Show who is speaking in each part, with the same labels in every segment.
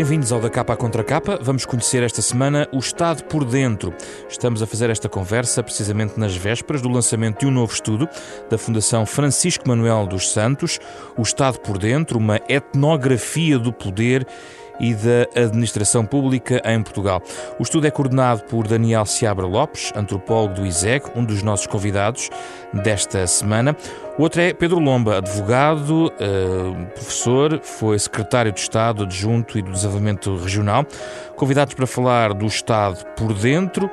Speaker 1: Bem-vindos ao Da Capa à Contra Capa. Vamos conhecer esta semana o Estado por Dentro. Estamos a fazer esta conversa precisamente nas vésperas do lançamento de um novo estudo da Fundação Francisco Manuel dos Santos, O Estado por Dentro, uma etnografia do poder e da administração pública em Portugal. O estudo é coordenado por Daniel Seabra Lopes, antropólogo do ISEG, um dos nossos convidados desta semana. O outro é Pedro Lomba, advogado, eh, professor, foi secretário de Estado adjunto e do Desenvolvimento Regional, convidados para falar do Estado por dentro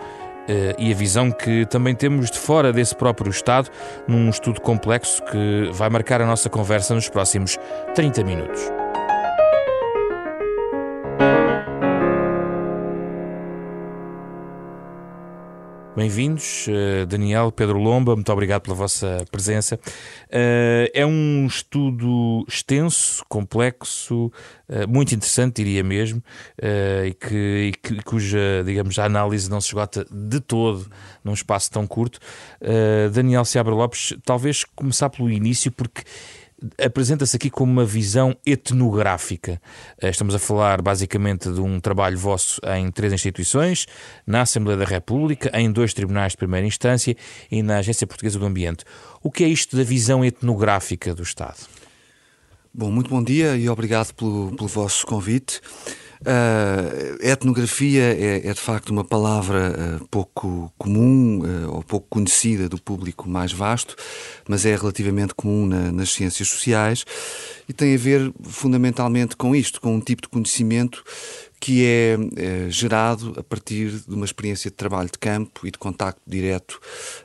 Speaker 1: eh, e a visão que também temos de fora desse próprio Estado, num estudo complexo que vai marcar a nossa conversa nos próximos 30 minutos. Bem-vindos, eh, Daniel, Pedro Lomba, muito obrigado pela vossa presença. Eh, é um estudo extenso, complexo, eh, muito interessante, diria mesmo, e, que, e cuja, digamos, análise não se esgota de todo num espaço tão curto. Daniel Seabra Lopes, talvez começar pelo início, porque apresenta-se aqui como uma visão etnográfica. Eh, estamos a falar basicamente de um trabalho vosso em três instituições, na Assembleia da República, em dois tribunais de primeira instância e na Agência Portuguesa do Ambiente. O que é isto da visão etnográfica do Estado?
Speaker 2: Bom, muito bom dia e obrigado pelo, pelo vosso convite. Uh, etnografia é, é, de facto uma palavra uh, pouco comum uh, ou pouco conhecida do público mais vasto, mas é relativamente comum na, nas ciências sociais e tem a ver fundamentalmente com isto, com um tipo de conhecimento que é, é, gerado a partir de uma experiência de trabalho de campo e de contacto direto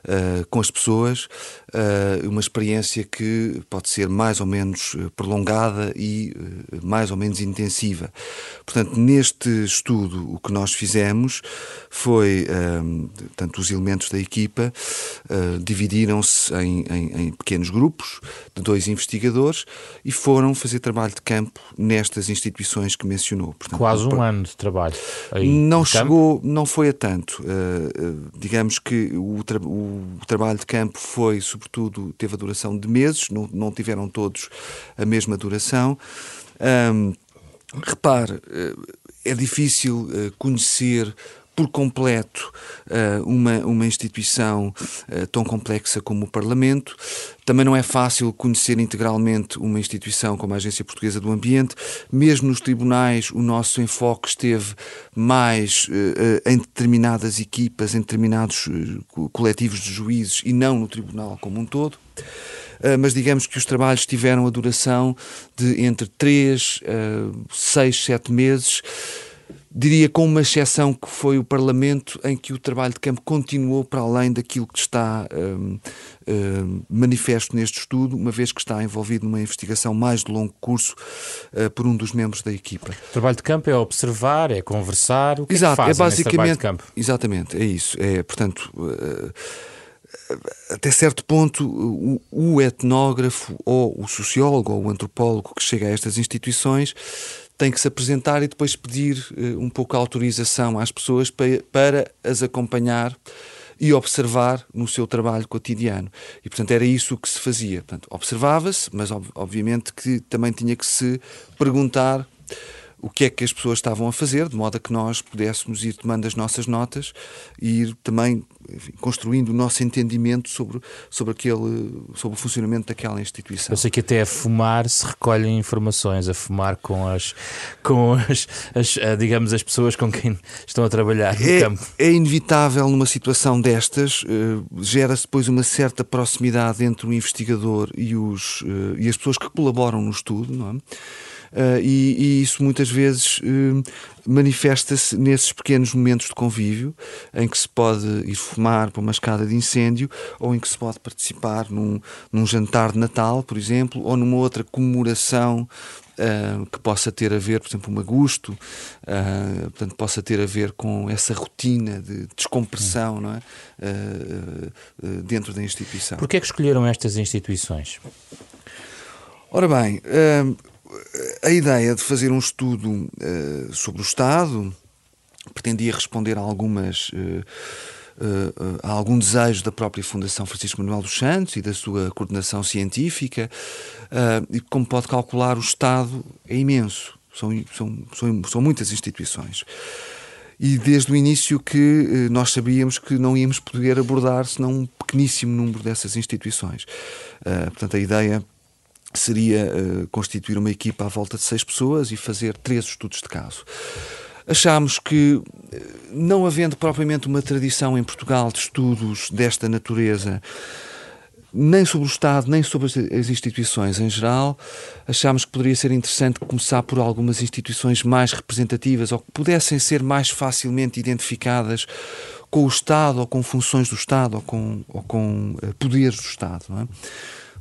Speaker 2: uh, com as pessoas, uh, uma experiência que pode ser mais ou menos prolongada e uh, mais ou menos intensiva. Portanto, neste estudo, o que nós fizemos foi, tanto os elementos da equipa dividiram-se em, em, em pequenos grupos de dois investigadores e foram fazer trabalho de campo nestas instituições que mencionou.
Speaker 1: Portanto, Quase um ano de trabalho.
Speaker 2: não chegou, campo? não foi a tanto. Uh, digamos que o, tra o, trabalho de campo foi, sobretudo, teve a duração de meses, não, não tiveram todos a mesma duração. Um, repare, uh, é difícil conhecer por completo uh, uma, uma instituição uh, tão complexa como o Parlamento. Também não é fácil conhecer integralmente uma instituição como a Agência Portuguesa do Ambiente. Mesmo nos tribunais, o nosso enfoque esteve mais uh, em determinadas equipas, em determinados coletivos de juízes e não no tribunal como um todo. mas digamos que os trabalhos tiveram a duração de entre 3, 6, 7 meses diria com uma exceção que foi o Parlamento, em que o trabalho de campo continuou para além daquilo que está um, um, manifesto neste estudo, uma vez que está envolvido numa investigação mais de longo curso uh, por um dos membros da equipa.
Speaker 1: O trabalho de campo é observar, é conversar, o que
Speaker 2: Exato,
Speaker 1: é, que
Speaker 2: é basicamente,
Speaker 1: campo?
Speaker 2: Exatamente, é isso. É, portanto, uh, até certo ponto, o, o etnógrafo ou o sociólogo ou o antropólogo que chega a estas instituições tem que se apresentar e depois pedir uh, um pouco a autorização às pessoas para, para as acompanhar e observar no seu trabalho cotidiano. E, portanto, era isso que se fazia. Observava-se, mas ob obviamente que também tinha que se perguntar o que é que as pessoas estavam a fazer, de modo a que nós pudéssemos ir tomando as nossas notas e ir também enfim, construindo o nosso entendimento sobre, sobre, aquele, sobre o funcionamento daquela instituição.
Speaker 1: Eu sei que até a fumar se recolhem informações, a fumar com as, com as, as digamos, as pessoas com quem estão a trabalhar no
Speaker 2: é,
Speaker 1: campo.
Speaker 2: É inevitável numa situação destas, uh, gera-se depois uma certa proximidade entre o investigador e, os, uh, e as pessoas que colaboram no estudo, não é? Uh, e, e, isso muitas vezes uh, manifesta-se nesses pequenos momentos de convívio em que se pode ir fumar para uma escada de incêndio ou em que se pode participar num, num jantar de Natal, por exemplo, ou numa outra comemoração Uh, que possa ter a ver, por exemplo, um agosto, uh, portanto, possa ter a ver com essa rotina de descompressão não é? Uh, dentro da instituição.
Speaker 1: Porquê é que escolheram estas instituições?
Speaker 2: Ora bem, a ideia de fazer um estudo uh, sobre o Estado pretendia responder a algumas. Uh, Uh, a algum desejo da própria Fundação Francisco Manuel dos Santos e da sua coordenação científica. E como pode calcular, o Estado é imenso. são, são, são, são muitas instituições e desde o início que nós sabíamos que não íamos poder abordar senão um pequeníssimo número dessas instituições. Uh, portanto, a ideia seria uh, constituir uma equipa à volta de seis pessoas e fazer três estudos de caso. Achámos que, não havendo propriamente uma tradição em Portugal de estudos desta natureza, nem sobre o Estado, nem sobre as instituições em geral. Achámos que poderia ser interessante começar por algumas instituições mais representativas ou que pudessem ser mais facilmente identificadas com o Estado ou com funções do Estado ou com, ou com uh, poderes do Estado. Não é?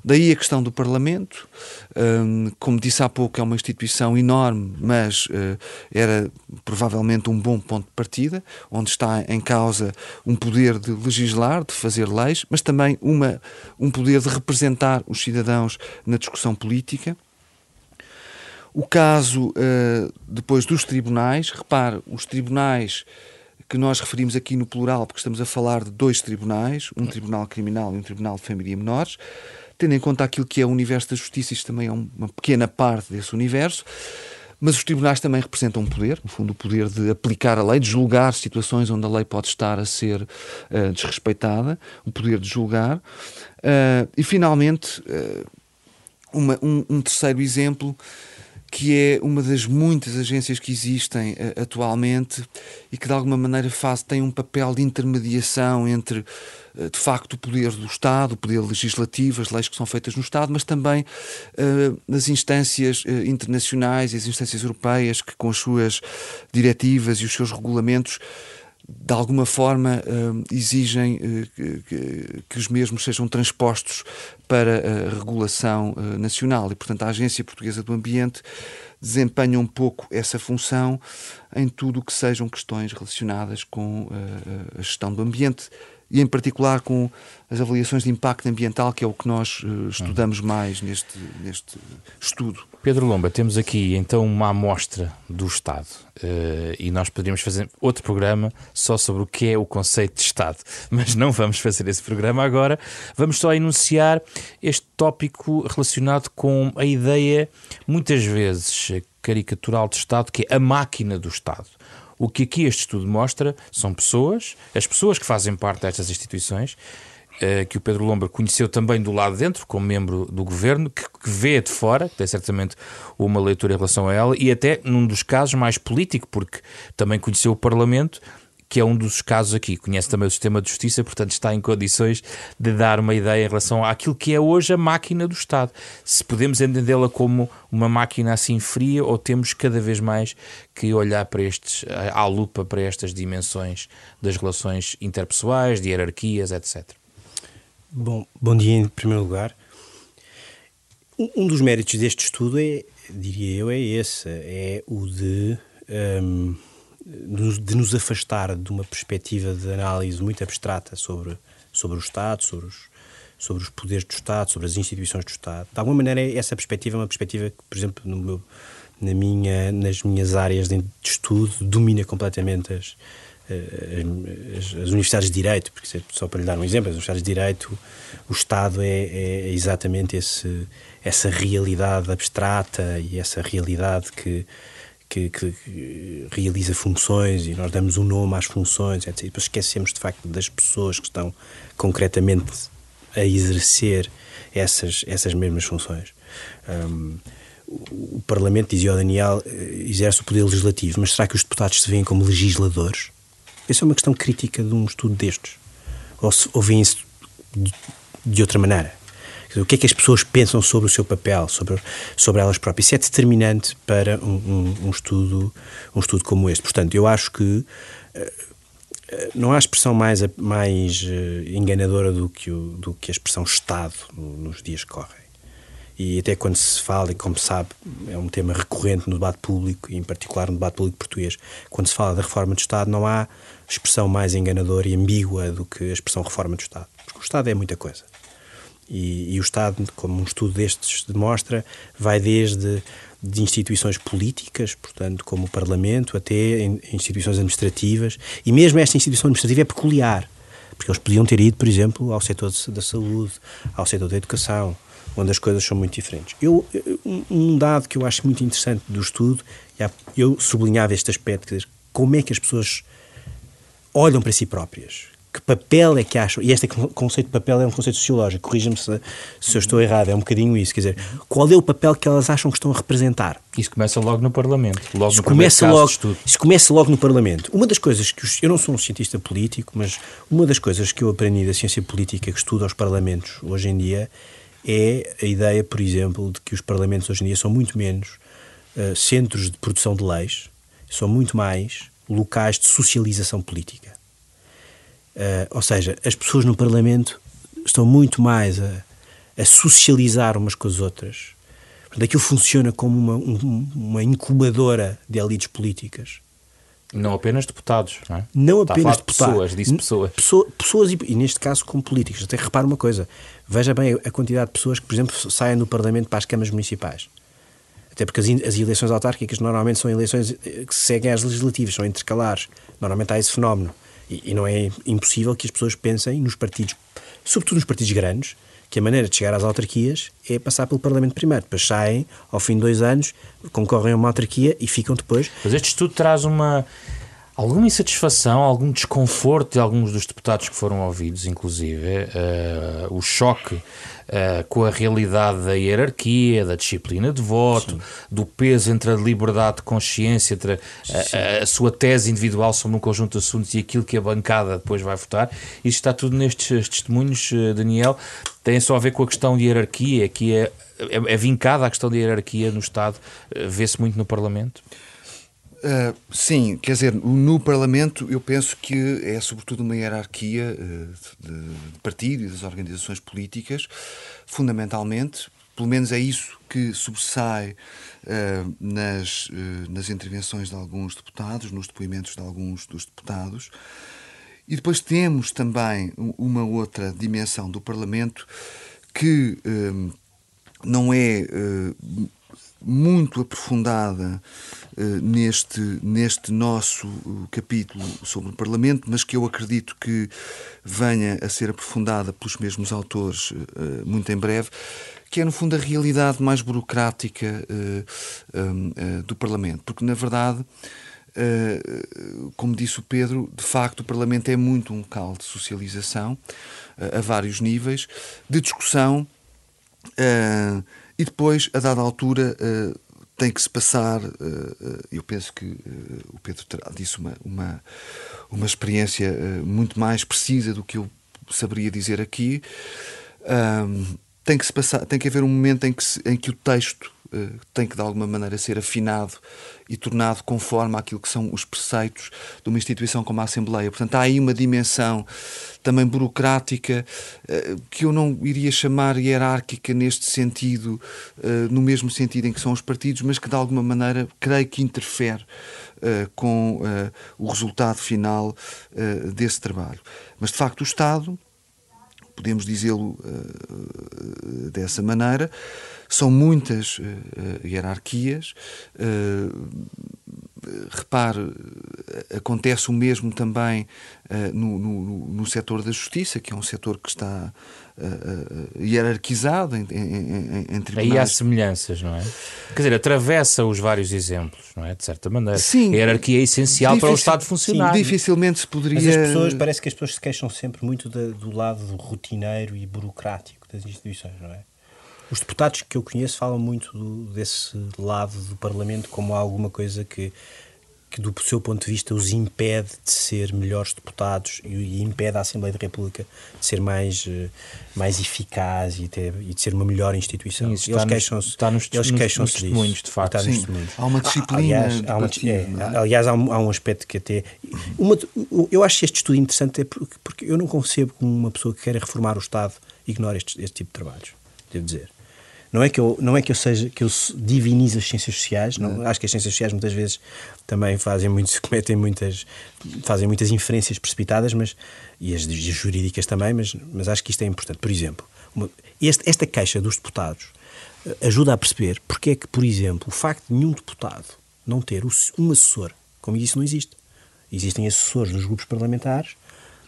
Speaker 2: Daí a questão do Parlamento, um, como disse há pouco, é uma instituição enorme, mas uh, era provavelmente um bom ponto de partida, onde está em causa um poder de legislar, de fazer leis, mas também uma, um poder de representar os cidadãos na discussão política. O caso uh, depois dos tribunais, repare, os tribunais que nós referimos aqui no plural, porque estamos a falar de dois tribunais, um tribunal criminal e um tribunal de família e menores, tendo em conta aquilo que é o universo da justiça, isto também é uma pequena parte desse universo. Mas os tribunais também representam um poder, no fundo, o poder de aplicar a lei, de julgar situações onde a lei pode estar a ser uh, desrespeitada, o poder de julgar. Uh, e, finalmente, uh, uma, um, um, terceiro exemplo, que é uma das muitas agências que existem atualmente e que, de alguma maneira, faz, tem um papel de intermediação entre de facto o poder do Estado, o poder legislativo, as leis que são feitas no Estado, mas também uh, as instâncias uh, internacionais e as instâncias europeias que com as suas diretivas e os seus regulamentos de alguma forma exigem que, os mesmos sejam transpostos para a regulação nacional. E portanto a Agência Portuguesa do Ambiente desempenha um pouco essa função em tudo o que sejam questões relacionadas com a gestão do ambiente, e em particular com as avaliações de impacto ambiental, que é o que nós uh, estudamos mais neste, neste estudo.
Speaker 1: Pedro Lomba, temos aqui então uma amostra do Estado uh, e nós poderíamos fazer outro programa só sobre o que é o conceito de Estado, mas não vamos fazer esse programa agora. Vamos só enunciar este tópico relacionado com a ideia, muitas vezes caricatural de Estado, que é a máquina do Estado. O que aqui este estudo mostra são pessoas, as pessoas que fazem parte destas instituições, eh, que o Pedro Lombra conheceu também do lado de dentro, como membro do governo, que, que vê de fora, que tem certamente uma leitura em relação a ela, e até num dos casos mais político, porque também conheceu o Parlamento que é um dos casos aqui. Conhece também o sistema de justiça, portanto está em condições de dar uma ideia em relação àquilo que é hoje a máquina do Estado. Se podemos entendê-la como uma máquina assim fria ou temos cada vez mais que olhar para estes, à lupa para estas dimensões das relações interpessoais, de hierarquias, etc.
Speaker 3: Bom, bom dia em primeiro lugar. Um dos méritos deste estudo é, diria eu, é esse, é o de um, de nos afastar de uma perspectiva de análise muito abstrata sobre, sobre o Estado, sobre os, sobre os poderes do Estado, sobre as instituições do Estado. De alguma maneira, essa perspectiva é uma perspectiva que, por exemplo, no meu, na minha, nas minhas áreas de estudo, domina completamente as, eh, as, as, universidades de Direito, porque só para lhe dar um exemplo, as universidades de Direito, o Estado é, é exatamente esse, essa realidade abstrata e essa realidade que que, que, realiza funções e nós damos um nome às funções, etc. E depois esquecemos de facto das pessoas que estão concretamente a exercer essas, essas mesmas funções. Um, o Parlamento, dizia o Daniel, eh, exerce o poder legislativo, mas será que os deputados se veem como legisladores? Essa é uma questão crítica de um estudo destes. Ou, ou veem-se de, de outra maneira? O que é que as pessoas pensam sobre o seu papel, sobre, sobre elas próprias. Isso é determinante para um, um, um estudo, um estudo como este. Portanto, eu acho que uh, não há expressão mais, mais uh, enganadora do que, o, do que a expressão Estado nos dias que correm. E até quando se fala, e como sabe, é um tema recorrente no debate público, e em particular no debate público português, quando se fala da reforma do Estado, não há expressão mais enganadora e ambígua do que a expressão reforma do Estado. Porque o Estado é muita coisa. E, e, o Estado, como um estudo destes demonstra, vai desde de instituições políticas, portanto, como o Parlamento, até instituições administrativas, e mesmo esta instituição administrativa é peculiar, porque eles podiam ter ido, por exemplo, ao setor da saúde, ao setor da educação, onde as coisas são muito diferentes. Eu, um dado que eu acho muito interessante do estudo, eu sublinhava este aspecto, quer dizer, como é que as pessoas olham para si próprias, que papel é que acham, e este conceito de papel é um conceito sociológico, corrija-me se, se eu estou errado, é um bocadinho isso, quer dizer, qual é o papel que elas acham que estão a representar?
Speaker 1: Isso começa logo no Parlamento, logo
Speaker 3: isso
Speaker 1: no
Speaker 3: começa logo, Isso começa logo no Parlamento. Uma das coisas que, os, eu não sou um cientista político, mas uma das coisas que eu aprendi da ciência política que estudo aos Parlamentos hoje em dia é a ideia, por exemplo, de que os Parlamentos hoje em dia são muito menos uh, centros de produção de leis, são muito mais locais de socialização política. Uh, ou seja, as pessoas no Parlamento estão muito mais a, a socializar umas com as outras. Portanto, aquilo funciona como uma, um, uma incubadora de elites políticas.
Speaker 1: Não apenas deputados, não é?
Speaker 3: Não Está apenas
Speaker 1: deputados. Pessoas, disse pessoas.
Speaker 3: Pessoa, pessoas e, e, neste caso, como políticos. Até repara uma coisa: veja bem a quantidade de pessoas que, por exemplo, saem do Parlamento para as câmaras municipais. Até porque as, as eleições autárquicas normalmente são eleições eh, que seguem às legislativas, são intercalares. Normalmente há esse fenómeno. E, e, não é impossível que as pessoas pensem nos partidos, sobretudo nos partidos grandes, que a maneira de chegar às autarquias é passar pelo Parlamento primeiro. Depois saem, ao fim de dois anos, concorrem a uma autarquia e ficam depois.
Speaker 1: Mas este estudo traz uma. Alguma insatisfação, algum desconforto de alguns dos deputados que foram ouvidos, inclusive, uh, o choque uh, com a realidade da hierarquia, da disciplina de voto, Sim. do peso entre a liberdade de consciência, entre a, a, a, sua tese individual sobre um conjunto de assuntos e aquilo que a bancada depois vai votar. Isto está tudo nestes testemunhos, eh, Daniel. Tem só a ver com a questão de hierarquia, que é, é, é vincada a questão de hierarquia no Estado, vê-se muito no Parlamento?
Speaker 2: Uh, sim, quer dizer, no Parlamento eu penso que é sobretudo uma hierarquia uh, de, partido e das organizações políticas, fundamentalmente, pelo menos é isso que sobressai uh, nas, nas intervenções de alguns deputados, nos depoimentos de alguns dos deputados. E depois temos também uma outra dimensão do Parlamento que não é muito aprofundada uh, neste, neste nosso uh, capítulo sobre o Parlamento, mas que eu acredito que venha a ser aprofundada pelos mesmos autores uh, muito em breve, que é, no fundo, a realidade mais burocrática do Parlamento. Porque, na verdade, como disse o Pedro, de facto o Parlamento é muito um local de socialização a vários níveis, de discussão. Uh, e depois, a dada altura, uh, tem que se passar. Uh, eu penso que o Pedro terá disso uma, uma, uma experiência muito mais precisa do que eu saberia dizer aqui. Tem que se passar, tem que haver um momento em que, se, em que o texto tem que de alguma maneira ser afinado e tornado conforme aquilo que são os preceitos de uma instituição como a Assembleia. Portanto, há aí uma dimensão também burocrática eh, que eu não iria chamar hierárquica neste sentido, eh, no mesmo sentido em que são os partidos, mas que de alguma maneira creio que interfere eh, com o resultado final desse trabalho. Mas de facto o Estado podemos dizê-lo uh, dessa maneira. São muitas uh, hierarquias. Uh, repare, acontece o mesmo também no, no, no setor da justiça, que é um setor que está hierarquizado em, em, em tribunais.
Speaker 1: Aí há semelhanças, não é? Quer dizer, atravessa os vários exemplos, não é? De certa maneira. Sim. A hierarquia é essencial para o Estado funcionar.
Speaker 2: Sim, dificilmente se poderia...
Speaker 3: Mas as pessoas, parece que as pessoas se queixam sempre muito de, do lado rotineiro e burocrático das instituições, não é? Os deputados que eu conheço falam muito do, desse lado do Parlamento como alguma coisa que que, do seu ponto de vista, os impede de ser melhores deputados e, impede a Assembleia da República de ser mais, eh, mais eficaz e, ter, e de ser uma melhor instituição.
Speaker 1: Isso eles queixam-se está nos, eles nos, queixam nos testemunhos, de facto.
Speaker 2: Sim, testemunhos. Há uma disciplina.
Speaker 3: Aliás, há, uma, é, aliás, há, um, há um aspecto que até. Uma, eu acho este estudo interessante é porque, porque eu não concebo como uma pessoa que quer reformar o Estado ignora este, este tipo de trabalhos, devo dizer. Não é que eu, não é que eu seja que eu divinize as ciências sociais, não, acho que as ciências sociais muitas vezes também fazem muito, cometem muitas fazem muitas inferências precipitadas, mas e as, as jurídicas também, mas, mas acho que isto é importante. Por exemplo, este, esta queixa dos deputados eh, ajuda a perceber porque é que, por exemplo, o facto de nenhum deputado não ter um assessor, como isso não existe. Existem assessores nos grupos parlamentares,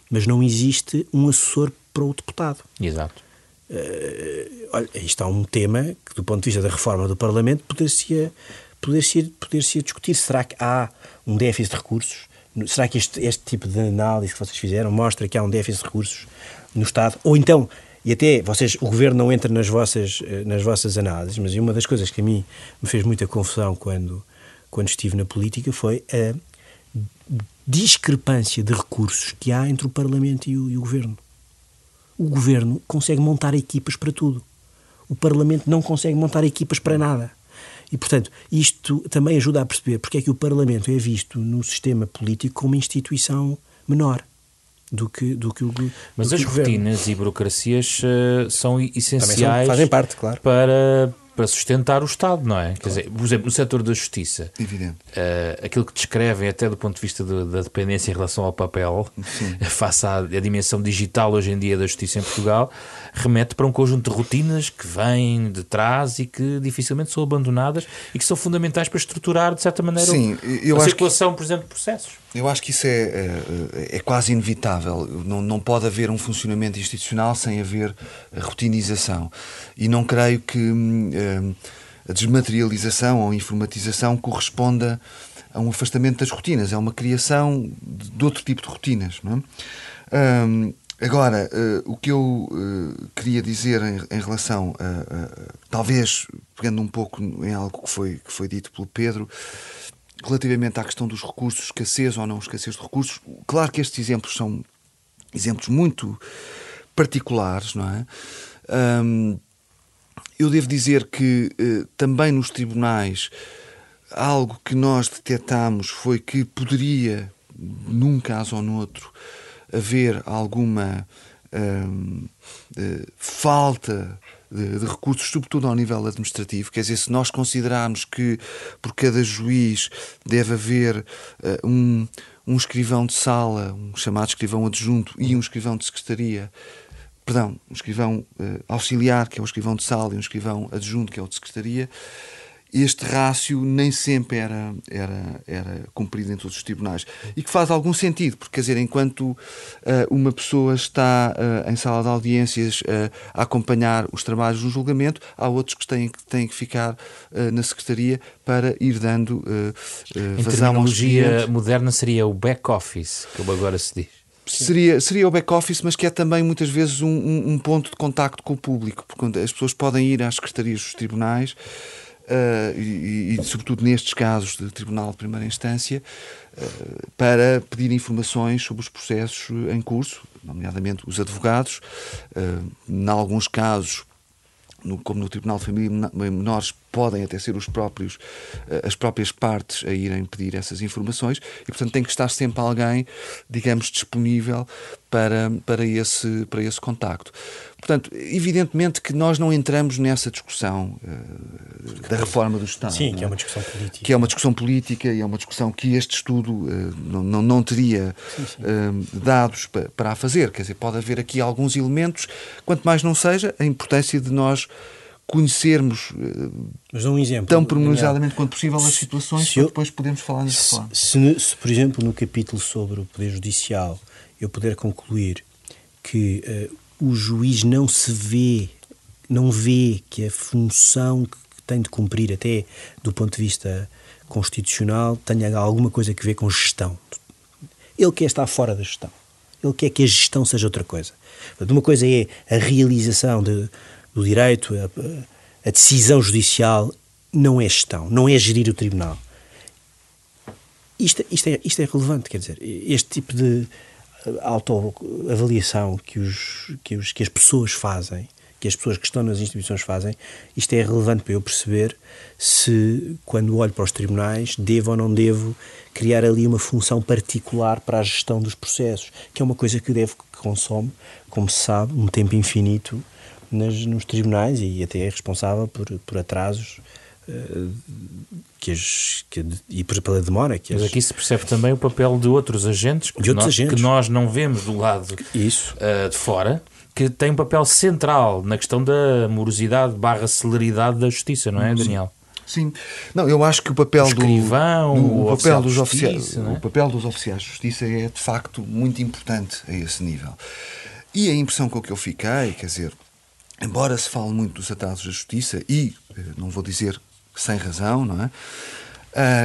Speaker 3: mas não existe um assessor para o deputado.
Speaker 1: Exato.
Speaker 3: Uh, olha, isto é um tema que, do ponto de vista da reforma do Parlamento, poder-se poder -se, poder -se discutir. Será que há um déficit de recursos? Será que este, este tipo de análise que vocês fizeram mostra que há um déficit de recursos no Estado? Ou então, e até vocês, o Governo não entra nas vossas, eh, nas vossas análises, mas uma das coisas que a mim me fez muita confusão quando, quando estive na política foi a discrepância de recursos que há entre o Parlamento e o, e o Governo. O Governo consegue montar equipas para tudo. O Parlamento não consegue montar equipas para nada. E, portanto, isto também ajuda a perceber porque é que o Parlamento é visto no sistema político como uma instituição menor do que, do que o
Speaker 1: Mas as
Speaker 3: rotinas
Speaker 1: e burocracias uh, são essenciais
Speaker 3: são, fazem parte, claro.
Speaker 1: para para sustentar o Estado, não é? Quer dizer, por exemplo, no setor da justiça,
Speaker 2: Evidente.
Speaker 1: Uh, aquilo que descrevem até do ponto de vista de, da dependência em relação ao papel, Sim. face à, à, dimensão digital hoje em dia da justiça em Portugal, remete para um conjunto de rotinas que vêm de trás e que dificilmente são abandonadas e que são fundamentais para estruturar, de certa maneira,
Speaker 2: Sim,
Speaker 1: eu a circulação, que, por exemplo, de processos.
Speaker 2: Eu acho que isso é, é, é, quase inevitável. Não, não pode haver um funcionamento institucional sem haver rotinização. E não creio que hum, hum, a desmaterialização ou informatização corresponda a um afastamento das rotinas. É uma criação de outro tipo de rotinas. Não é? Hum, agora, uh, o que eu uh, queria dizer em, em relação a, a, talvez pegando um pouco em algo que foi, que foi dito pelo Pedro, relativamente à questão dos recursos, escassez ou não escassez de recursos, claro que estes exemplos são exemplos muito particulares, não é? Um, eu devo dizer que uh, também nos tribunais algo que nós detectamos foi que poderia, num caso ou noutro, haver alguma um, uh, falta de, de, recursos, sobretudo ao nível administrativo. Quer dizer, se nós considerarmos que por cada juiz deve haver uh, um, um escrivão de sala, um chamado escrivão adjunto e um escrivão de secretaria, perdão, um escrivão uh, auxiliar, que é o escrivão de sala, e um escrivão adjunto, que é o de secretaria, este rácio nem sempre era, era, era cumprido em todos os tribunais. E que faz algum sentido, porque, quer dizer, enquanto uh, uma pessoa está uh, em sala de audiências uh, a acompanhar os trabalhos no julgamento, há outros que têm, que têm que ficar na secretaria para ir dando vazão aos
Speaker 1: terminologia moderna seria o back-office, como agora se diz.
Speaker 2: Seria, seria o back-office, mas que é também muitas vezes um, um, um ponto de contacto com o público, porque as pessoas podem ir às secretarias dos tribunais uh, e, e, sobretudo nestes casos de Tribunal de Primeira Instância, uh, para pedir informações sobre os processos em curso, nomeadamente os advogados, uh, em alguns casos no, como no Tribunal de Família Menores, podem até ser os próprios, as próprias partes a irem pedir essas informações e, portanto, tem que estar sempre alguém, digamos, disponível para, para, esse, para esse contacto. Portanto, evidentemente que nós não entramos nessa discussão uh, da reforma do Estado.
Speaker 3: Sim, que é uma discussão política.
Speaker 2: Que é uma discussão política e é uma discussão que este estudo uh, não, não, não, teria sim, sim. Uh, dados para, para a fazer. Quer dizer, pode haver aqui alguns elementos, quanto mais não seja, a importância de nós conhecermos
Speaker 3: um exemplo,
Speaker 2: tão pormenorizadamente quanto possível as situações para eu, depois podemos falar nas reformas.
Speaker 3: Se, se, por exemplo, no capítulo sobre o Poder Judicial eu puder concluir que o juiz não se vê, não vê que a função que tem de cumprir, até do ponto de vista constitucional, tenha alguma coisa a ver com gestão. Ele quer estar fora da gestão. Ele quer que a gestão seja outra coisa. Uma coisa é a realização de, do direito, a, a decisão judicial não é gestão, não é gerir o tribunal. Isto, isto, é, isto é relevante, quer dizer, este tipo de, autoavaliação que, os, que, os, que as pessoas fazem, que as pessoas que estão nas instituições fazem, isto é relevante para eu perceber se, quando olho para os tribunais, devo ou não devo criar ali uma função particular para a gestão dos processos, que é uma coisa que devo que consome, como se sabe, um tempo infinito nas, nos tribunais e até é responsável por, por atrasos que, as, que e pela demora. Que
Speaker 1: Mas aqui se percebe também o papel de outros agentes, que,
Speaker 3: de outros
Speaker 1: nós,
Speaker 3: agentes.
Speaker 1: que nós não vemos do lado
Speaker 3: Isso.
Speaker 1: Uh, de fora, que tem um papel central na questão da morosidade barra celeridade da justiça, não é, Daniel?
Speaker 2: Sim. Não, eu acho que o papel
Speaker 1: o escrivão,
Speaker 2: do,
Speaker 1: o,
Speaker 2: o papel dos
Speaker 1: justiça,
Speaker 2: oficiais,
Speaker 1: é?
Speaker 2: o papel dos oficiais de justiça é de facto muito importante a esse nível. E a impressão com que eu fiquei, quer dizer, embora se fale muito dos atrasos da justiça, e não vou dizer sem razão, não é?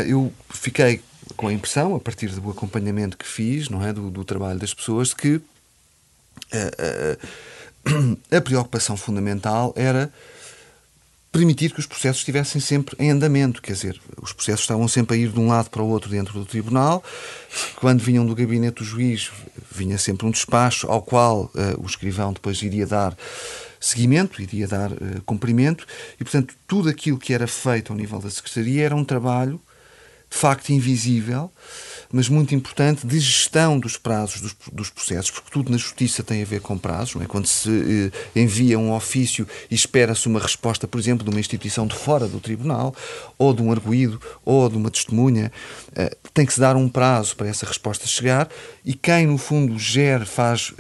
Speaker 2: eu fiquei com a impressão, a partir do acompanhamento que fiz, não é, do, do trabalho das pessoas, que a preocupação fundamental era permitir que os processos estivessem sempre em andamento, quer dizer, os processos estavam sempre a ir de um lado para o outro dentro do tribunal. Quando vinham do gabinete do juiz, vinha sempre um despacho ao qual uh, o escrivão depois iria dar seguimento, iria dar uh, cumprimento, e portanto tudo aquilo que era feito ao nível da secretaria era um trabalho de facto invisível mas muito importante, de gestão dos prazos dos, dos, processos, porque tudo na justiça tem a ver com prazos. Não é? Quando se eh, envia um ofício e espera-se uma resposta, por exemplo, de uma instituição de fora do tribunal, ou de um arguído, ou de uma testemunha, eh, tem que se dar um prazo para essa resposta chegar e quem, no fundo, gera, faz.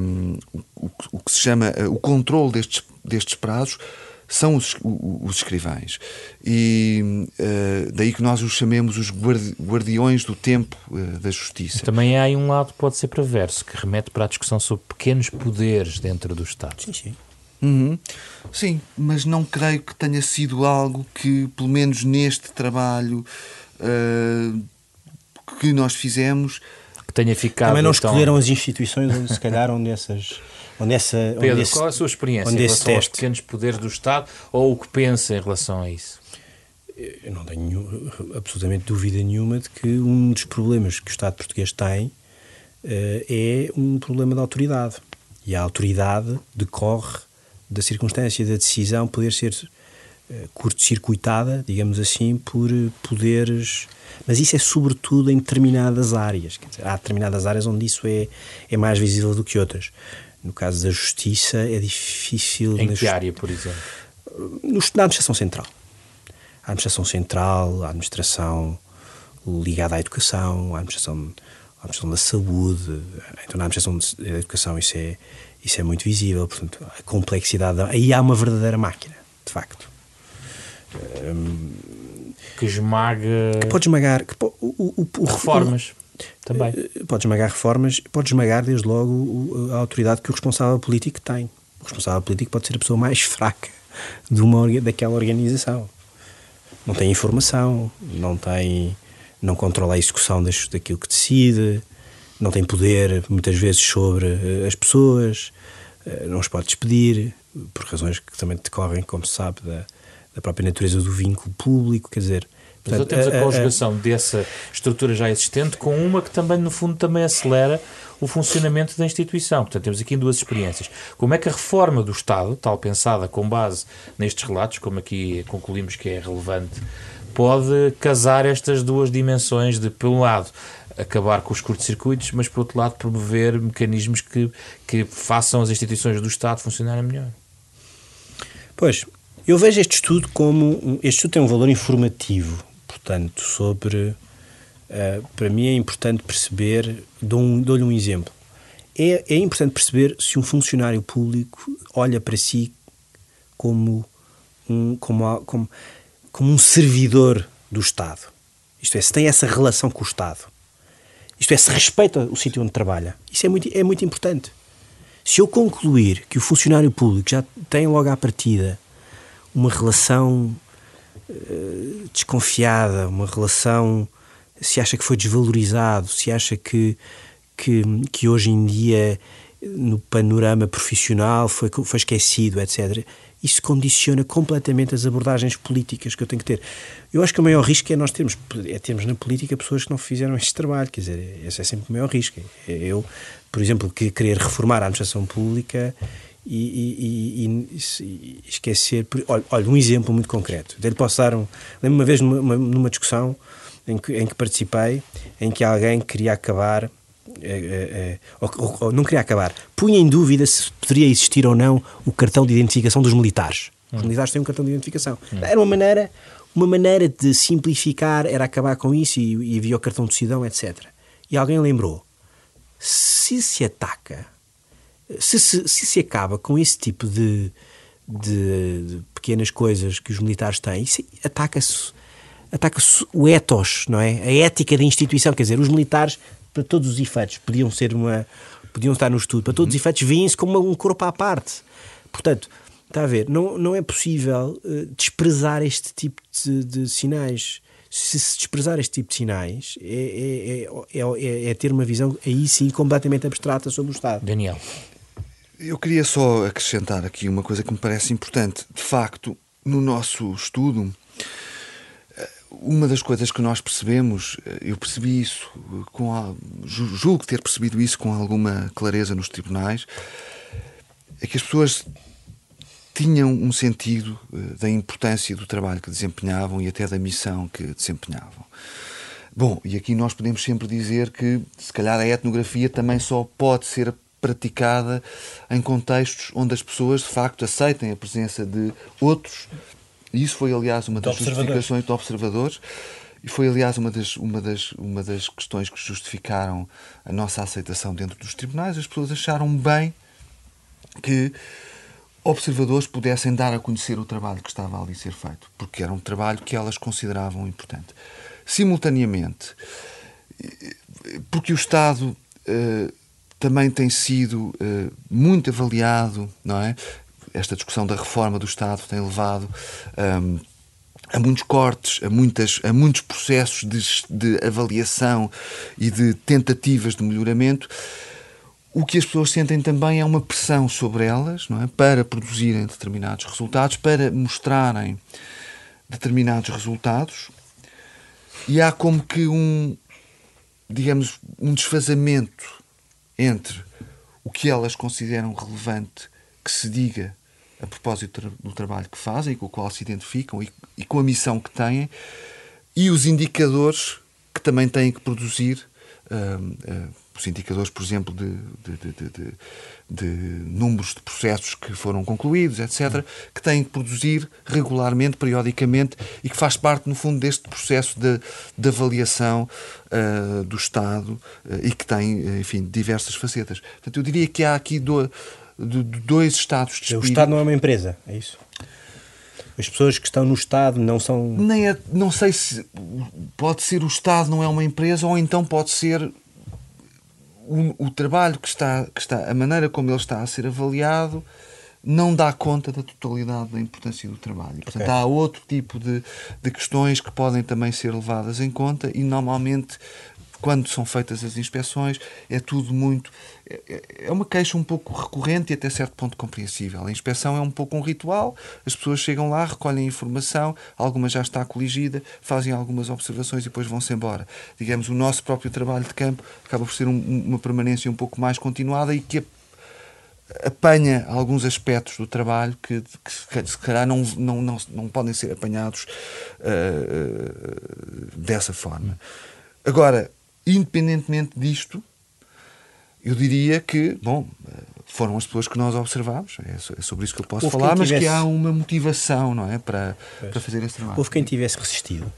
Speaker 2: Um, o, o, que se chama eh, o controle destes, destes prazos são os, os escrivães. E uh, daí que nós os chamemos os guardiões do tempo uh, da justiça.
Speaker 1: Também há aí um lado que pode ser perverso, que remete para a discussão sobre pequenos poderes dentro do Estado.
Speaker 3: Sim, sim.
Speaker 2: Uhum. Sim, mas não creio que tenha sido algo que, pelo menos neste trabalho uh, que nós fizemos,
Speaker 1: que tenha ficado.
Speaker 3: Também não escolheram as instituições onde, se calhar, onde essas onde essa,
Speaker 1: Pedro,
Speaker 3: onde
Speaker 1: esse, qual é a sua experiência em relação aos pequenos poderes do Estado ou o que pensa em relação a isso?
Speaker 3: Eu não tenho absolutamente dúvida nenhuma de que um dos problemas que o Estado português tem uh, é um problema de autoridade. E a autoridade decorre da circunstância da decisão poder ser curto-circuitada, digamos assim, por poderes. Mas isso é sobretudo em determinadas áreas. Dizer, há determinadas áreas onde isso é, é mais visível do que outras. No caso da justiça é difícil...
Speaker 1: Em que área, por exemplo?
Speaker 3: No, na administração central. A administração central, a administração ligada à educação, a administração, a administração da saúde. Então, na administração da educação isso é, isso é muito visível. Portanto, a complexidade... Aí há uma verdadeira máquina, de facto.
Speaker 1: Que esmaga...
Speaker 3: Que pode esmagar... Que, o, o, o,
Speaker 1: reformas. Também.
Speaker 3: Eh, pode esmagar reformas, pode esmagar, desde logo, a autoridade que o responsável político tem. O responsável político pode ser a pessoa mais fraca de uma, daquela organização. Não tem informação, não tem não controla a execução das, daquilo que decide, não tem poder, muitas vezes, sobre uh, as pessoas, uh, não os pode despedir, por razões que também decorrem, como se sabe, da, da própria natureza do vínculo público. Quer dizer,
Speaker 1: Portanto, temos a, a conjugação a, dessa estrutura já existente com uma que também, no fundo, também acelera o funcionamento da instituição. Portanto, temos aqui duas experiências. Como é que a reforma do Estado, tal pensada com base nestes relatos, como aqui concluímos que é relevante, pode casar estas duas dimensões de, pelo lado, acabar com os curtos-circuitos, mas, por outro lado, promover mecanismos que, que façam as instituições do Estado funcionarem melhor?
Speaker 3: Pois, eu vejo este estudo como. Este estudo tem um valor informativo portanto, sobre. Uh, para mim é importante perceber, dou-lhe um, exemplo. É, é importante perceber se um funcionário público olha para si como um, como, como, como um servidor do Estado. Isto é, se tem essa relação com o Estado. Isto é, se respeita o sítio onde trabalha. Isso é muito, é muito importante. Se eu concluir que o funcionário público já tem logo à partida uma relação eh, desconfiada, uma relação se acha que foi desvalorizado, se acha que, que, que hoje em dia no panorama profissional foi, foi esquecido, etc. Isso condiciona completamente as abordagens políticas que eu tenho que ter. Eu acho que o maior risco é nós termos, é termos na política pessoas que não fizeram este trabalho, quer dizer, esse é sempre o maior risco. Eu, por exemplo, que querer reformar a administração pública e, e, e, esquecer. Olha, olha, um exemplo muito concreto. Até lhe posso dar um. Lembro uma vez numa, numa discussão em que, em que participei, em que alguém queria acabar. É, é, ou, ou, ou, não queria acabar, punha em dúvida se poderia existir ou não o cartão de identificação dos militares. Os hum. militares têm um cartão de identificação. Hum. Era uma maneira, uma maneira de simplificar, era acabar com isso e, e havia o cartão de cidadão, etc. E alguém lembrou: se se ataca se se, se, se acaba com esse tipo de, de, de, pequenas coisas que os militares têm, ataca-se ataca o ethos, não é? A ética da instituição, quer dizer, os militares, para todos os efeitos, podiam ser uma podiam estar no estudo, para todos os efeitos, veem-se como um corpo à parte. Portanto, está a ver, não, não é possível uh, desprezar este tipo de, de sinais se se desprezar este tipo de sinais, é, é, é, é, ter uma visão aí sim completamente abstrata sobre o Estado.
Speaker 1: Daniel.
Speaker 2: Eu queria só acrescentar aqui uma coisa que me parece importante. De facto, no nosso estudo, uma das coisas que nós percebemos, eu percebi isso, com julgo ter percebido isso com alguma clareza nos tribunais, é que as pessoas tinham um sentido uh, da importância do trabalho que desempenhavam e até da missão que desempenhavam. Bom, e aqui nós podemos sempre dizer que, se calhar, a etnografia também só pode ser praticada em contextos onde as pessoas, de facto, aceitem a presença de outros. E isso foi, aliás, uma das justificações de observadores. E foi, aliás, uma das, uma, das, uma das questões que justificaram a nossa aceitação dentro dos tribunais. As pessoas acharam bem que observadores pudessem dar a conhecer o trabalho que estava ali a ser feito, porque era um trabalho que elas consideravam importante. Simultaneamente, porque o Estado uh, também tem sido uh, muito avaliado, não é? Esta discussão da reforma do Estado tem levado um, ehm, a muitos cortes, a, muitas, a muitos processos de, de avaliação e de tentativas de melhoramento o que as pessoas sentem também é uma pressão sobre elas não é? para produzirem determinados resultados, para mostrarem determinados resultados, e há como que um, digamos, um desfazamento entre o que elas consideram relevante que se diga a propósito do trabalho que fazem, com o qual se identificam e, e com a missão que têm, e os indicadores que também têm que produzir. Uh, uh, os indicadores, por exemplo, de, de, de, de, números de processos que foram concluídos, etc., que têm que produzir regularmente, periodicamente, e que faz parte, no fundo, deste processo de, avaliação uh, do Estado uh, e que tem, enfim, diversas facetas. Portanto, eu diria que há aqui do, dois estados de espírito.
Speaker 3: O Estado não é uma empresa, é isso? As pessoas que estão no Estado não são.
Speaker 2: Nem é, não sei se pode ser o Estado, não é uma empresa, ou então pode ser o, o, trabalho que está, que está, a maneira como ele está a ser avaliado, não dá conta da totalidade da importância do trabalho. Portanto, okay. há outro tipo de, de questões que podem também ser levadas em conta e normalmente quando são feitas as inspeções, é tudo muito. É, é uma queixa um pouco recorrente e até certo ponto compreensível. A inspeção é um pouco um ritual, as pessoas chegam lá, recolhem informação, alguma já está coligida, fazem algumas observações e depois vão-se embora. Digamos, o nosso próprio trabalho de campo acaba por ser um, uma permanência um pouco mais continuada e que apanha alguns aspectos do trabalho que, que se calhar não, não, não, não podem ser apanhados uh, dessa forma. Agora, Independentemente disto, eu diria que, bom, foram as pessoas que nós observámos, é, é sobre isso que eu posso Houve falar, mas tivesse... que há uma motivação, não é, para, para fazer esse trabalho.
Speaker 3: Houve quem tivesse resistido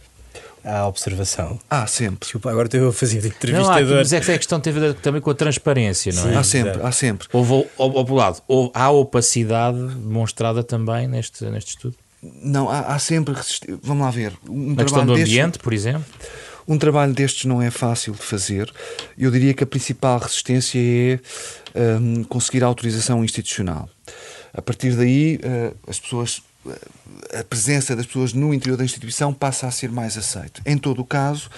Speaker 3: à observação.
Speaker 2: Há sempre.
Speaker 3: Desculpa, agora estou a fazer de entrevistador.
Speaker 1: Não, há, mas é que a questão teve a ver também com a transparência, não
Speaker 2: Sim,
Speaker 1: é?
Speaker 2: Há sempre, há sempre.
Speaker 1: Houve, ao, ao lado, houve, há opacidade demonstrada também neste, neste estudo?
Speaker 2: Não, há, há sempre. Vamos lá ver.
Speaker 1: Um Na questão do ambiente, deste... por exemplo?
Speaker 2: Um trabalho destes não é fácil de fazer. Eu diria que a principal resistência é um, conseguir a autorização institucional. A partir daí, uh, as pessoas a presença das pessoas no interior da instituição passa a ser mais aceito. Em todo o caso,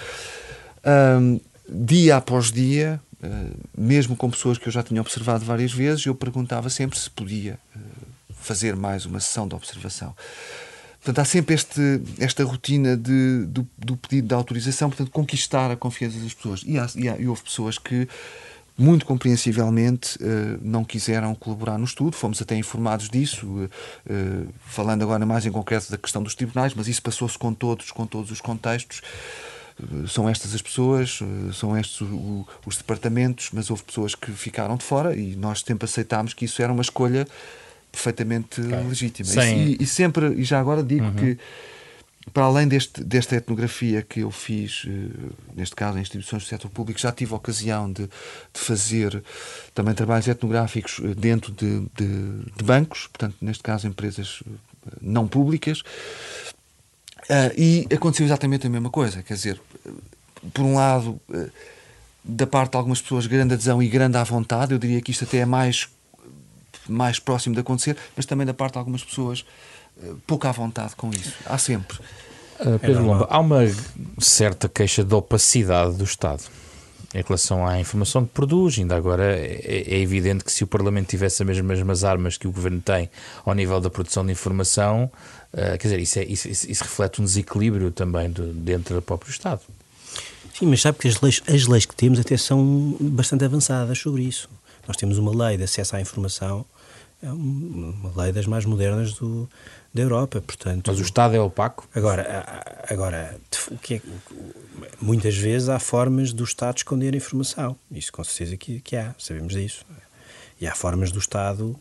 Speaker 2: um, dia após dia, uh, mesmo com pessoas que eu já tinha observado várias vezes, eu perguntava sempre se podia uh, fazer mais uma sessão de observação. Portanto, há sempre este, esta rotina de, do, do, pedido de autorização, portanto, conquistar a confiança das pessoas. E, há, e, há, e houve pessoas que, muito compreensivelmente, uh, não quiseram colaborar no estudo, fomos até informados disso, uh, uh, falando agora mais em concreto da questão dos tribunais, mas isso passou-se com todos, com todos os contextos. São estas as pessoas, são estes os departamentos, mas houve pessoas que ficaram de fora e nós sempre aceitámos que isso era uma escolha perfeitamente okay. legítima. E, e, sempre, e já agora digo uhum. que para além deste, desta etnografia que eu fiz, eh, neste caso em instituições do setor público, já tive a ocasião de, de fazer também trabalhos etnográficos eh, dentro de, de, de, bancos, portanto, neste caso, empresas eh, não públicas. Uh, e aconteceu exatamente a mesma coisa. Quer dizer, por um lado, uh, da parte de algumas pessoas, grande adesão e grande à vontade. Eu diria que isto até é mais, mais próximo de acontecer, mas também da parte de algumas pessoas, uh, pouca à vontade com isso. Há sempre.
Speaker 1: Uh, Pedro é Lomba, há uma certa queixa de opacidade do Estado em relação à informação que produz. Ainda agora é, é, evidente que se o Parlamento tivesse as mesmas armas que o Governo tem ao nível da produção de informação, uh, quer dizer, isso, é, isso, isso, reflete um desequilíbrio também do, dentro do próprio Estado.
Speaker 3: Sim, mas sabe que as leis, as leis que temos até são bastante avançadas sobre isso. Nós temos uma lei de acesso à informação, é uma lei das mais modernas do, da Europa, portanto...
Speaker 1: Mas o Estado é opaco?
Speaker 3: Agora, agora o que é, muitas vezes há formas do Estado esconder informação. Isso com certeza que, que há, sabemos disso. E há formas do Estado,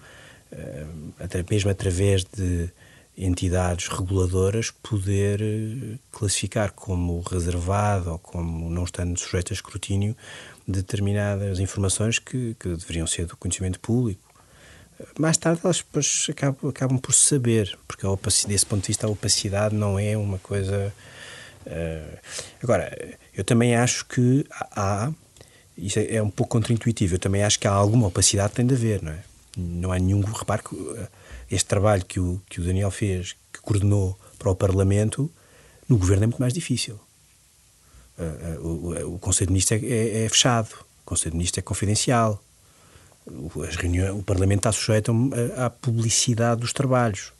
Speaker 3: eh, até mesmo através de entidades reguladoras, poder eh, classificar como reservado ou como não estando sujeito a escrutínio determinadas informações que, que deveriam ser do conhecimento público mais tarde elas depois acabam, acabam por saber, porque a opacidade, desse ponto de vista a opacidade não é uma coisa. Uh... Agora, eu também acho que há. Isso é, é um pouco contraintuitivo. Eu também acho que há alguma opacidade que tem de haver, não é? Não há nenhum. Repare que eh, este trabalho que o, que o Daniel fez, que coordenou para o Parlamento, no governo é muito mais difícil. Uh, uh, o, o Conselho de Ministros é, é, é fechado, o Conselho de Ministros é confidencial as reuniões, o Parlamento está sujeito à publicidade dos trabalhos,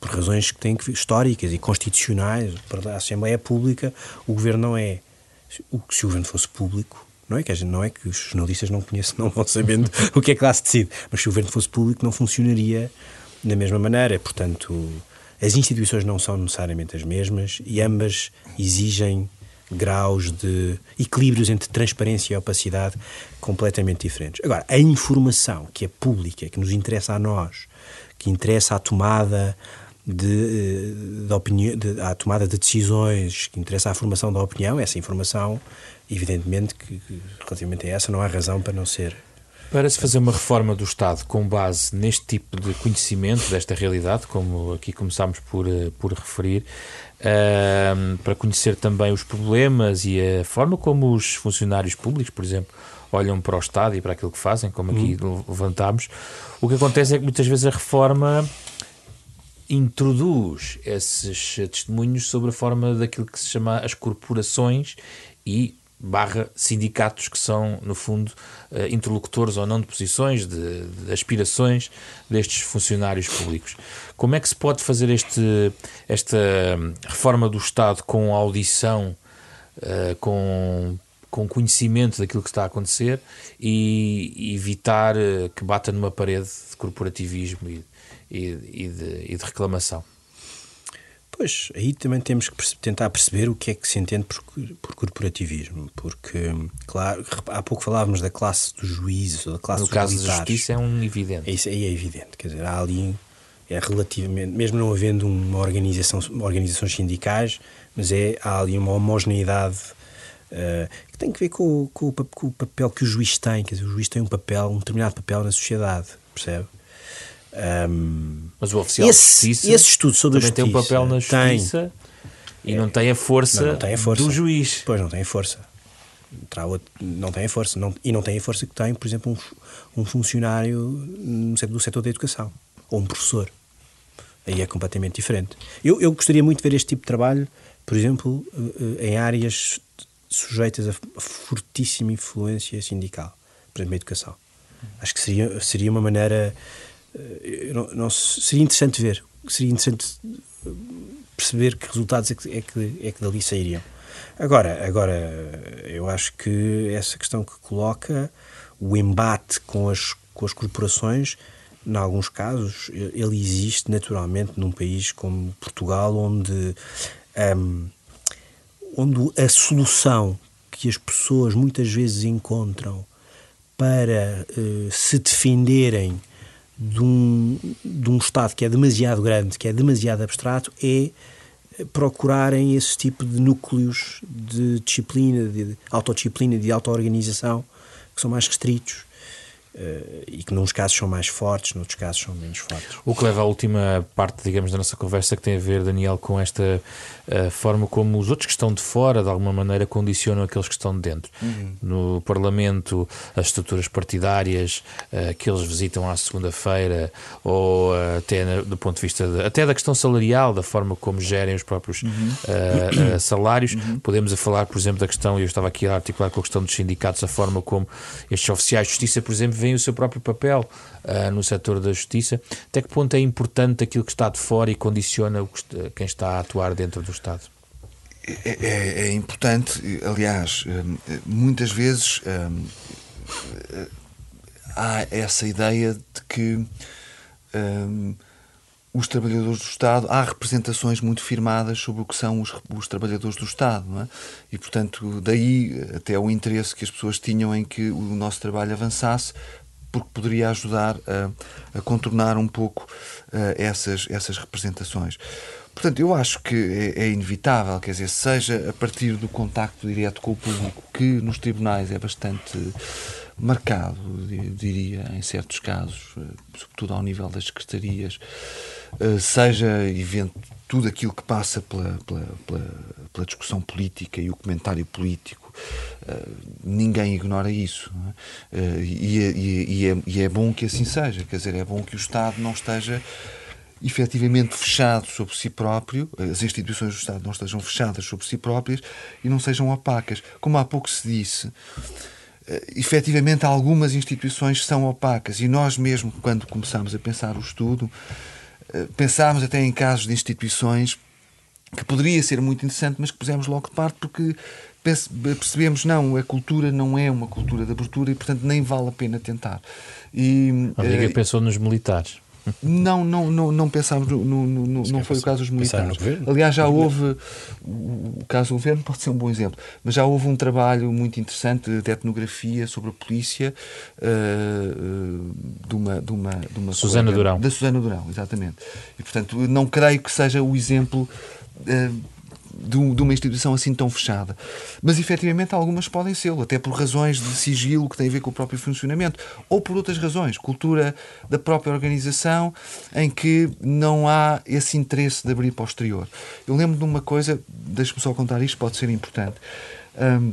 Speaker 3: por razões que têm que históricas e constitucionais. A Assembleia é pública, o Governo não é. Se o Governo fosse público, não é que, não é que os jornalistas não conhecem, não vão sabendo o que é que lá se decide, mas se o Governo fosse público não funcionaria da mesma maneira. Portanto, as instituições não são necessariamente as mesmas e ambas exigem graus de equilíbrios entre transparência e opacidade completamente diferentes. Agora, a informação que é pública, que nos interessa a nós, que interessa à tomada de, eh, de opinião, de, à tomada de decisões, que interessa à formação da opinião, essa informação, evidentemente que, que relativamente a essa não há razão para não ser
Speaker 1: para se fazer uma reforma do Estado com base neste tipo de conhecimento desta realidade, como aqui começámos por, eh, por referir, uh, para conhecer também os problemas e a forma como os funcionários públicos, por exemplo, olham para o Estado e para aquilo que fazem, como aqui uhum. levantámos, o que acontece é que muitas vezes a reforma introduz esses testemunhos sobre a forma daquilo que se chama as corporações e barra sindicatos que são, no fundo, uh, interlocutores ou não de posições, de, de, aspirações destes funcionários públicos. Como é que se pode fazer este, esta reforma do Estado com audição, uh, com, com conhecimento daquilo que está a acontecer e, evitar uh, que bata numa parede de corporativismo e, e, e, de, e de reclamação?
Speaker 3: Pois, aí também temos que tentar perceber o que é que se entende por, por corporativismo, porque, claro, há pouco falávamos da classe dos juízes ou da classe
Speaker 1: no
Speaker 3: dos
Speaker 1: caso da justiça é um evidente.
Speaker 3: Isso aí é evidente, quer dizer, há ali, é relativamente, mesmo não havendo uma organização, organizações sindicais, mas é, há ali uma homogeneidade uh, que tem que ver com, com, com, o papel que o juiz tem, quer dizer, o juiz tem um papel, um determinado papel na sociedade, percebe?
Speaker 1: Um, Mas o oficial
Speaker 3: esse,
Speaker 1: de justiça
Speaker 3: esse estudo sobre
Speaker 1: também tem um papel na justiça tem. e não tem a força, não, não tem a força do juiz.
Speaker 3: Pois não tem a força. Não tem a força. Não, e não tem a força que tem, por exemplo, um, um funcionário do setor da educação ou um professor. Aí é completamente diferente. Eu, eu gostaria muito de ver este tipo de trabalho, por exemplo, eh, em áreas sujeitas a fortíssima influência sindical, por exemplo, a educação. Acho que seria, seria uma maneira eh, não, não, seria interessante ver, seria interessante perceber que resultados é que, é que, é que dali sairiam. Agora, agora, eu acho que essa questão que coloca, o embate com as, com as corporações, em alguns casos, ele existe naturalmente num país como Portugal, onde, um, onde a solução que as pessoas muitas vezes encontram para uh, se defenderem de um, de um Estado que é demasiado grande, que é demasiado abstrato, é procurarem esse tipo de núcleos de disciplina, de autodisciplina, de auto-organização, que são mais restritos, Uh, e que nos casos são mais fortes, noutros casos são menos fortes.
Speaker 1: O que leva à última parte, digamos, da nossa conversa, que tem a ver, Daniel, com esta uh, forma como os outros que estão de fora, de alguma maneira, condicionam aqueles que estão de dentro. Uhum. No Parlamento, as estruturas partidárias uh, que eles visitam à segunda-feira, ou até do ponto de vista, de, até da questão salarial, da forma como gerem os próprios uhum. salários. Uhum. Podemos falar, por exemplo, da questão, e eu estava aqui a articular com a questão dos sindicatos, a forma como estes oficiais de justiça, por exemplo, veem o seu próprio papel uh, no setor da justiça. Até que ponto é importante aquilo que está de fora e condiciona que, quem está a atuar dentro do Estado?
Speaker 2: É, é, é importante, aliás, eh, muitas vezes um, eh, há essa ideia de que um, os trabalhadores do Estado, há representações muito firmadas sobre o que são os, os trabalhadores do Estado, é? e portanto, daí até o interesse que as pessoas tinham em que o nosso trabalho avançasse, porque poderia ajudar a, a contornar um pouco uh, essas, essas representações. Portanto, eu acho que é, é, inevitável, quer dizer, seja a partir do contacto direto com o público, que nos tribunais é bastante marcado, diria, em certos casos, eh, sobretudo ao nível das secretarias, eh, seja evento, tudo aquilo que passa pela, pela, pela, pela discussão política e o comentário político, eh, ninguém ignora isso. É? E, e, e, é, e é bom que assim seja, quer dizer, é bom que o Estado não esteja efetivamente fechado sobre si próprio, as instituições do Estado não estejam fechadas sobre si próprias e não sejam opacas. Como há pouco se disse, efetivamente algumas instituições são opacas e nós mesmo, quando começámos a pensar o estudo, eh, pensámos até em casos de instituições que poderia ser muito interessante, mas que pusemos logo de parte porque percebemos não, a cultura não é uma cultura de abertura e, portanto, nem vale a pena tentar.
Speaker 1: E, a Liga uh, pensou nos militares.
Speaker 2: Não, não, não, não pensámos, no, no, no não foi o caso dos militares. Aliás, já houve, o caso do governo pode ser um bom exemplo, mas já houve um trabalho muito interessante de etnografia sobre a polícia uh, de, uma, de, uma, de uma
Speaker 1: Susana Durão.
Speaker 2: Da Susana Durão, exatamente. E, portanto, não creio que seja o exemplo. Uh, de, uma instituição assim tão fechada. Mas efetivamente algumas podem ser, até por razões de sigilo que têm a ver com o próprio funcionamento, ou por outras razões, cultura da própria organização, em que não há esse interesse de abrir para o exterior. Eu lembro de uma coisa, deixe-me só contar isto, pode ser importante. Um,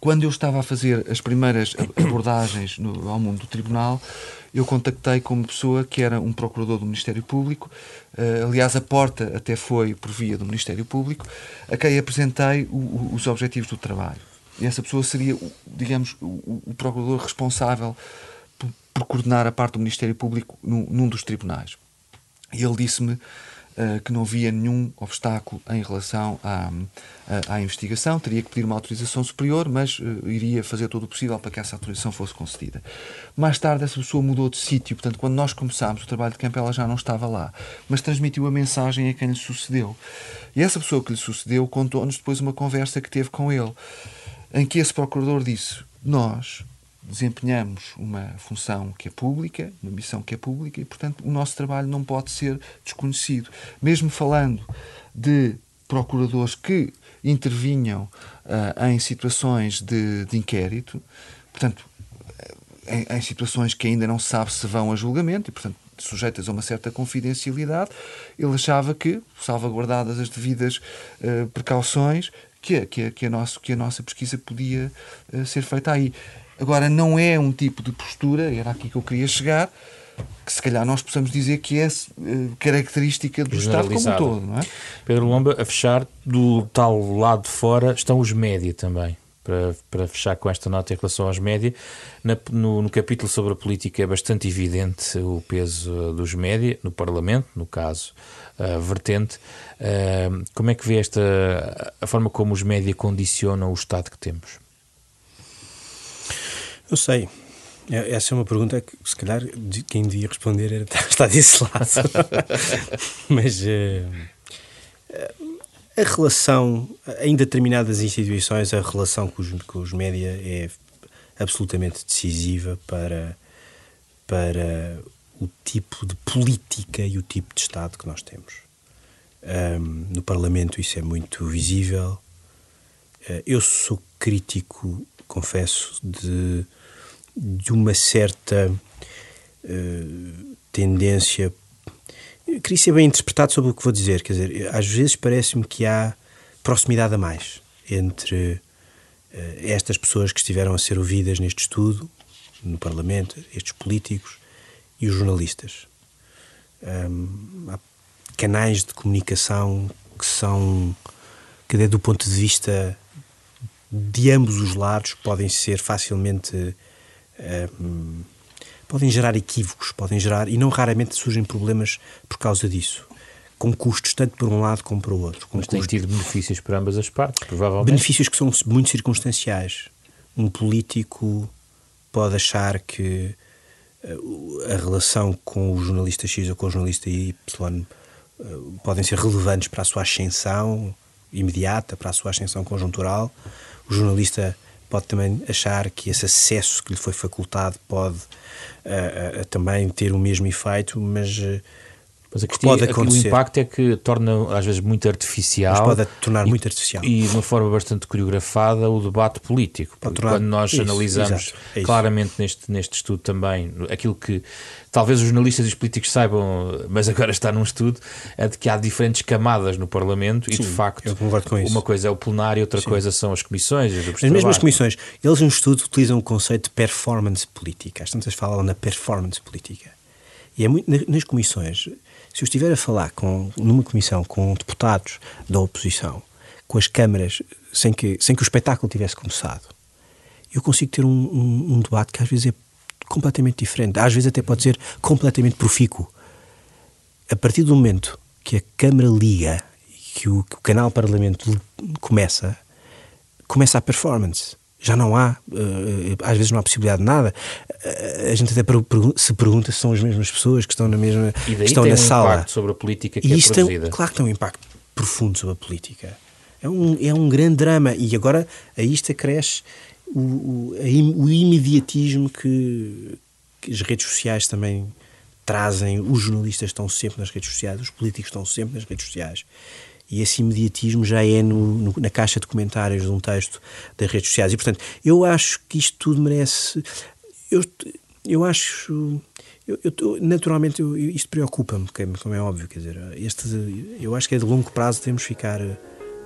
Speaker 2: quando eu estava a fazer as primeiras abordagens no, ao mundo do tribunal, eu contactei com uma pessoa que era um procurador do Ministério Público, uh, aliás, a porta até foi por via do Ministério Público, a quem apresentei o, o, os objetivos do trabalho. E essa pessoa seria, digamos, o, o procurador responsável por, por, coordenar a parte do Ministério Público num, num dos tribunais. E ele disse-me que não havia nenhum obstáculo em relação à, à, à, investigação, teria que pedir uma autorização superior, mas uh, iria fazer todo o possível para que essa autorização fosse concedida. Mais tarde, essa pessoa mudou de sítio, portanto, quando nós começámos o trabalho de campo, ela já não estava lá, mas transmitiu a mensagem a quem lhe sucedeu. E essa pessoa que lhe sucedeu contou-nos depois uma conversa que teve com ele, em que esse procurador disse: Nós desempenhamos uma função que é pública, uma missão que é pública e, portanto, o nosso trabalho não pode ser desconhecido. Mesmo falando de procuradores que intervinham uh, em situações de, de inquérito, portanto, em, em, situações que ainda não se sabe se vão a julgamento e, portanto, sujeitas a uma certa confidencialidade, ele achava que, salvaguardadas as devidas uh, precauções, que, que, que, a nosso, que a nossa pesquisa podia uh, ser feita aí. Agora, não é um tipo de postura, era aqui que eu queria chegar, que se calhar nós possamos dizer que é uh, característica do Estado como um todo, não é?
Speaker 1: Pedro Lomba, a fechar, do tal lado de fora estão os média também. Para, para fechar com esta nota em relação aos média, na, no, no, capítulo sobre a política é bastante evidente o peso dos média, no Parlamento, no caso, uh, vertente. Uh, como é que vê esta, a forma como os média condicionam o Estado que temos?
Speaker 3: Eu sei. É, essa é uma pergunta que, se calhar, quem devia responder era está desse lado. Mas uh, a relação, em determinadas instituições, a relação com os, com os média é absolutamente decisiva para, para o tipo de política e o tipo de Estado que nós temos. Um, no Parlamento isso é muito visível. Uh, eu sou crítico, confesso, de de uma certa uh, tendência. Eu queria ser bem interpretado sobre o que vou dizer. Quer dizer, às vezes parece-me que há proximidade a mais entre uh, estas pessoas que estiveram a ser ouvidas neste estudo, no Parlamento, estes políticos e os jornalistas. Um, há canais de comunicação que são, que do ponto de vista de ambos os lados, podem ser facilmente. Um, podem gerar equívocos, podem gerar. e não raramente surgem problemas por causa disso. Com custos tanto por um lado como para o outro.
Speaker 1: Mas tem tido benefícios para ambas as partes, provavelmente.
Speaker 3: Benefícios que são muito circunstanciais. Um político pode achar que eh, a relação com o jornalista X ou com o jornalista Y eh, podem ser relevantes para a sua ascensão imediata, para a sua ascensão conjuntural. O jornalista pode também achar que esse acesso que lhe foi facultado pode uh, uh, também ter o mesmo efeito, mas
Speaker 1: Pois a questão, pode acontecer. O impacto é que torna às vezes muito artificial. Mas
Speaker 3: pode tornar e, muito artificial.
Speaker 1: E de uma forma bastante coreografada o debate político. Quando nós isso, analisamos é claramente neste, neste estudo também aquilo que talvez os jornalistas e os políticos saibam, mas agora está num estudo, é de que há diferentes camadas no Parlamento Sim, e de facto uma coisa é o plenário, outra Sim. coisa são as comissões.
Speaker 3: As mesmas comissões. Eles no estudo utilizam o conceito de performance política. Às tantas falam na performance política. E é muito, nas comissões se eu estiver a falar com, numa comissão com deputados da oposição, com as câmaras, sem que, sem que o espetáculo tivesse começado, eu consigo ter um, um, um debate que às vezes é completamente diferente. Às vezes até pode ser completamente profícuo. A partir do momento que a Câmara liga que o, que o canal Parlamento começa, começa a performance já não há, eh, às vezes não há possibilidade de nada. Eh, a gente até se pergunta se são as mesmas pessoas que estão na mesma
Speaker 1: e daí
Speaker 3: estão
Speaker 1: tem
Speaker 3: na um sala.
Speaker 1: impacto sobre a política que e é isto produzida.
Speaker 3: Claro que tem um impacto profundo sobre a política. É um, é um grande drama e agora a isto acresce o, o, o imediatismo que, que as redes sociais também trazem. Os jornalistas estão sempre nas redes sociais, os políticos estão sempre nas redes sociais e esse imediatismo já é no, no, na caixa de comentários de um texto das redes sociais. E, portanto, eu acho que isto tudo merece. Eu, eu acho. Eu, eu, naturalmente, eu, isto preocupa-me, como é óbvio. Quer dizer, este, eu acho que é de longo prazo temos ficar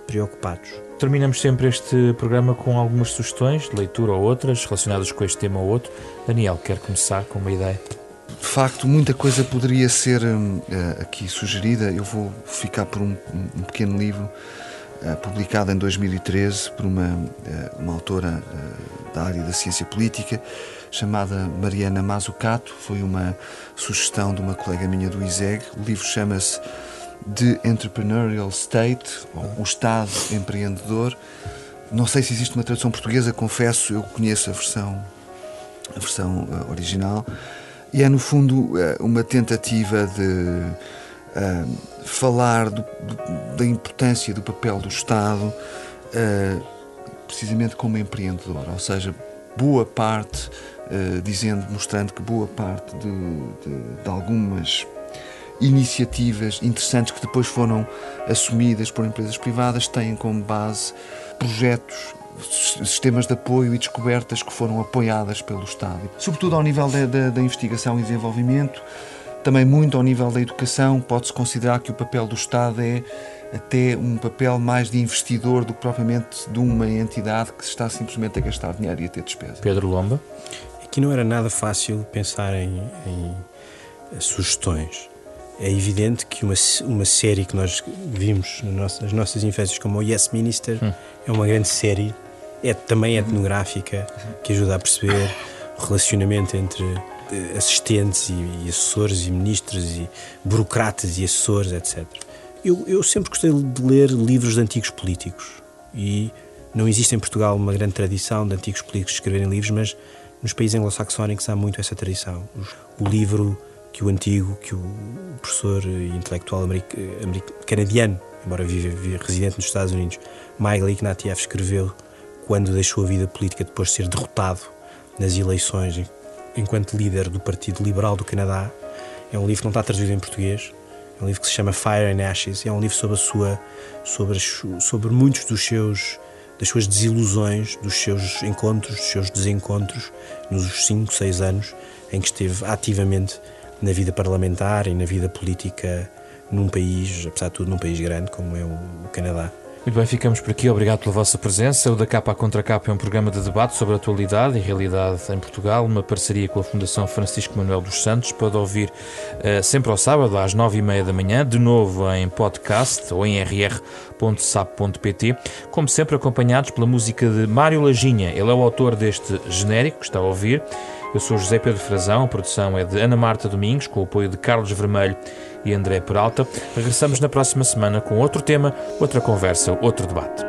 Speaker 3: preocupados.
Speaker 1: Terminamos sempre este programa com algumas sugestões de leitura ou outras relacionadas com este tema ou outro. Daniel, quer começar com uma ideia?
Speaker 2: De facto, muita coisa poderia ser uh, aqui sugerida. Eu vou ficar por um, um pequeno livro uh, publicado em 2013 por uma, uh, uma autora da área da ciência política chamada Mariana Mazzucato. Foi uma sugestão de uma colega minha do ISEG. O livro chama-se The Entrepreneurial State, o Estado Empreendedor. Não sei se existe uma tradução portuguesa, confesso, eu conheço a versão, a versão original. E é, no fundo, eh, uma tentativa de uh, falar do, da importância do papel do Estado, uh, precisamente como empreendedor, ou seja, boa parte, uh, dizendo, mostrando que boa parte de, de, de algumas iniciativas interessantes que depois foram assumidas por empresas privadas têm como base projetos sistemas de apoio e descobertas que foram apoiadas pelo Estado. Sobretudo ao nível da, da, da investigação e desenvolvimento, também muito ao nível da educação, pode-se considerar que o papel do Estado é até um papel mais de investidor do que propriamente de uma entidade que está simplesmente a gastar dinheiro e a ter despesa.
Speaker 1: Pedro Lomba?
Speaker 3: Aqui não era nada fácil pensar em, em sugestões. É evidente que uma, uma série que nós vimos nas nossas, nas nossas infâncias, como o Yes Minister, hum. é uma grande série é também etnográfica, que ajuda a perceber o relacionamento entre eh, assistentes e, assessores e ministros e burocratas e assessores, etc. Eu, eu sempre gostei de ler livros de antigos políticos e não existe em Portugal uma grande tradição de antigos políticos escreverem livros, mas nos países anglo-saxónicos há muito essa tradição. O livro que o antigo, que o professor intelectual canadiano, embora vive residente nos Estados Unidos, Michael Ignatieff escreveu quando deixou a vida política depois de ser derrotado nas eleições enquanto líder do Partido Liberal do Canadá. É um livro que não está traduzido em português. É um livro que se chama Fire and Ashes. É um livro sobre a sua, sobre, sobre muitos dos seus das suas desilusões, dos seus encontros, dos seus desencontros nos 5, 6 anos em que esteve ativamente na vida parlamentar e na vida política num país, apesar de tudo, num país grande como é o Canadá.
Speaker 1: Muito bem, ficamos por aqui. Obrigado pela vossa presença. O Da Capa à Contra Capa é um programa de debate sobre a atualidade e realidade em Portugal, uma parceria com a Fundação Francisco Manuel dos Santos. Pode ouvir uh, sempre ao sábado, às nove e meia da manhã, de novo em podcast ou em rr.sap.pt, como sempre acompanhados pela música de Mário Lajinha. Ele é o autor deste genérico que está a ouvir. Eu sou José Pedro Frazão, a produção é de Ana Marta Domingos, com o apoio de Carlos Vermelho e André Peralta. Regressamos na próxima semana com outro tema, outra conversa, outro debate.